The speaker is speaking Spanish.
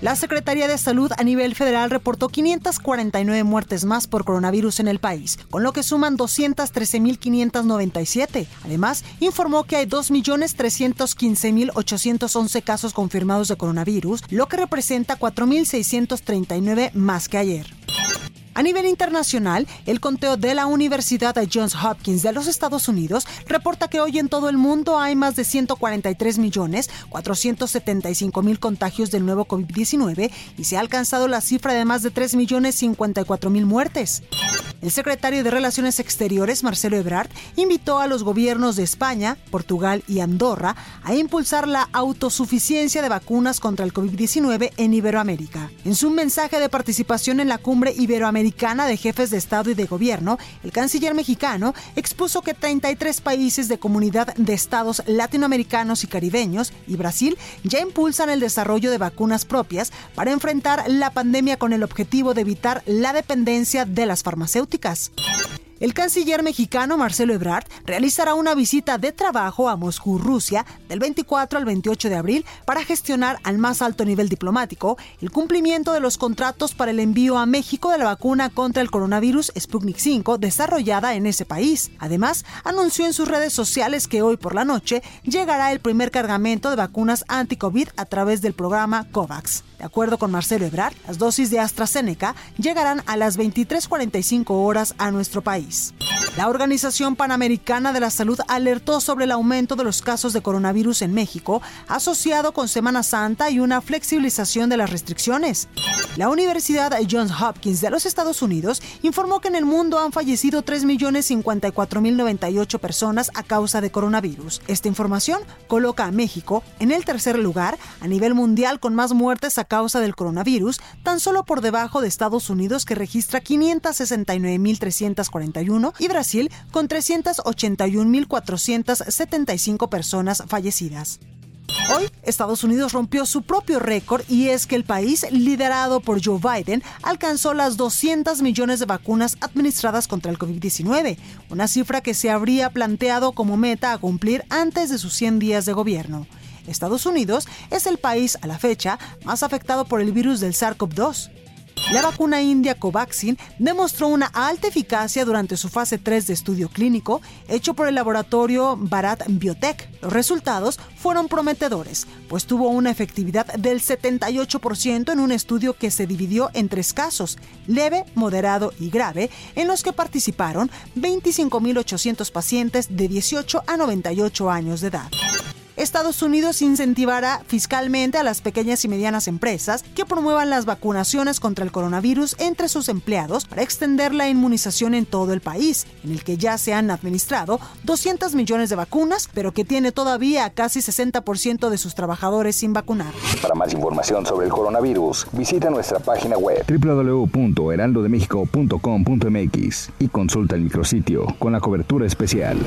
La Secretaría de Salud a nivel federal reportó 549 muertes más por coronavirus en el país, con lo que suman 213.597. Además, informó que hay 2.315.811 casos confirmados de coronavirus, lo que representa 4.639 más que ayer. A nivel internacional, el conteo de la Universidad de Johns Hopkins de los Estados Unidos reporta que hoy en todo el mundo hay más de 143 millones 475 mil contagios del nuevo COVID-19 y se ha alcanzado la cifra de más de 3 millones 54 mil muertes. El secretario de Relaciones Exteriores, Marcelo Ebrard, invitó a los gobiernos de España, Portugal y Andorra a impulsar la autosuficiencia de vacunas contra el COVID-19 en Iberoamérica. En su mensaje de participación en la cumbre iberoamericana de jefes de Estado y de Gobierno, el canciller mexicano expuso que 33 países de comunidad de estados latinoamericanos y caribeños y Brasil ya impulsan el desarrollo de vacunas propias para enfrentar la pandemia con el objetivo de evitar la dependencia de las farmacéuticas farmacéuticas el canciller mexicano Marcelo Ebrard realizará una visita de trabajo a Moscú, Rusia, del 24 al 28 de abril para gestionar al más alto nivel diplomático el cumplimiento de los contratos para el envío a México de la vacuna contra el coronavirus Sputnik 5 desarrollada en ese país. Además, anunció en sus redes sociales que hoy por la noche llegará el primer cargamento de vacunas anti-COVID a través del programa COVAX. De acuerdo con Marcelo Ebrard, las dosis de AstraZeneca llegarán a las 23.45 horas a nuestro país. peace. La Organización Panamericana de la Salud alertó sobre el aumento de los casos de coronavirus en México, asociado con Semana Santa y una flexibilización de las restricciones. La Universidad Johns Hopkins de los Estados Unidos informó que en el mundo han fallecido 3.054.098 personas a causa de coronavirus. Esta información coloca a México en el tercer lugar a nivel mundial con más muertes a causa del coronavirus, tan solo por debajo de Estados Unidos que registra 569.341 y Brasil con 381.475 personas fallecidas. Hoy, Estados Unidos rompió su propio récord y es que el país, liderado por Joe Biden, alcanzó las 200 millones de vacunas administradas contra el COVID-19, una cifra que se habría planteado como meta a cumplir antes de sus 100 días de gobierno. Estados Unidos es el país a la fecha más afectado por el virus del SARS-CoV-2. La vacuna india Covaxin demostró una alta eficacia durante su fase 3 de estudio clínico hecho por el laboratorio Bharat Biotech. Los resultados fueron prometedores, pues tuvo una efectividad del 78% en un estudio que se dividió en tres casos, leve, moderado y grave, en los que participaron 25.800 pacientes de 18 a 98 años de edad. Estados Unidos incentivará fiscalmente a las pequeñas y medianas empresas que promuevan las vacunaciones contra el coronavirus entre sus empleados para extender la inmunización en todo el país, en el que ya se han administrado 200 millones de vacunas, pero que tiene todavía casi 60% de sus trabajadores sin vacunar. Para más información sobre el coronavirus, visita nuestra página web www.heraldodemexico.com.mx y consulta el micrositio con la cobertura especial.